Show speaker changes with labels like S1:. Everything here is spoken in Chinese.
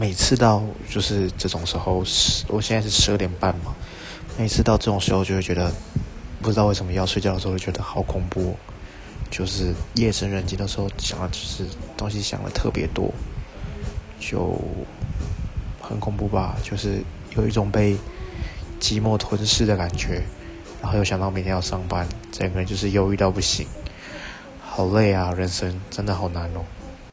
S1: 每次到就是这种时候是我现在是十二点半嘛每次到这种时候就会觉得不知道为什么要睡觉的时候会觉得好恐怖就是夜深人静的时候想的就是东西想的特别多就很恐怖吧。就是有一种被寂寞吞噬的感觉然后又想到明天要上班整个人就是忧郁到不行。好累啊人生真的好难哦。